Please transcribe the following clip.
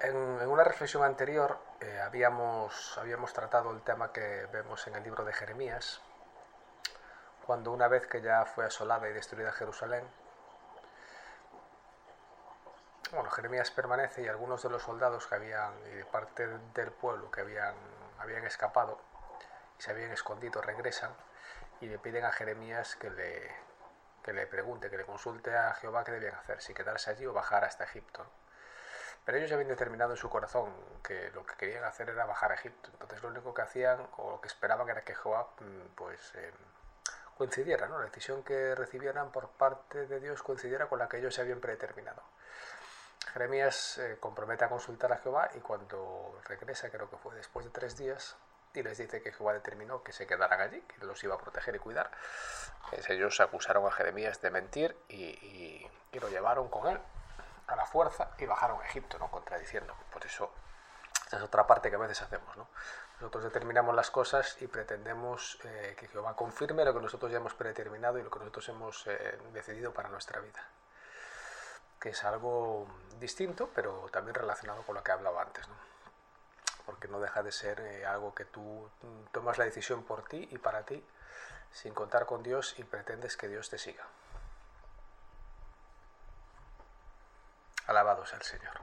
En, una reflexión anterior eh, habíamos, habíamos tratado el tema que vemos en el libro de Jeremías, cuando una vez que ya fue asolada y destruida Jerusalén, bueno, Jeremías permanece y algunos de los soldados que habían, y de parte del pueblo que habían, habían escapado y se habían escondido, regresan y le piden a Jeremías que le, que le pregunte, que le consulte a Jehová qué debían hacer, si quedarse allí o bajar hasta Egipto. Pero ellos habían determinado en su corazón que lo que querían hacer era bajar a Egipto. Entonces lo único que hacían o lo que esperaban era que Jehová mm, pues, eh, coincidiera, ¿no? la decisión que recibieran por parte de Dios coincidiera con la que ellos se habían predeterminado. Jeremías eh, compromete a consultar a Jehová y cuando regresa, creo que fue después de tres días, y les dice que Jehová determinó que se quedaran allí, que los iba a proteger y cuidar, pues ellos acusaron a Jeremías de mentir y, lo llevaron con él a la fuerza y bajaron a Egipto, ¿no? contradiciendo. Por eso, esa es otra parte que a veces hacemos. ¿no? Nosotros determinamos las cosas y pretendemos eh, que Jehová confirme lo que nosotros ya hemos predeterminado y lo que nosotros hemos eh, decidido para nuestra vida que es algo distinto, pero también relacionado con lo que he hablado antes, ¿no? porque no deja de ser eh, algo que tú tomas la decisión por ti y para ti, sin contar con Dios y pretendes que Dios te siga. Alabado sea el Señor.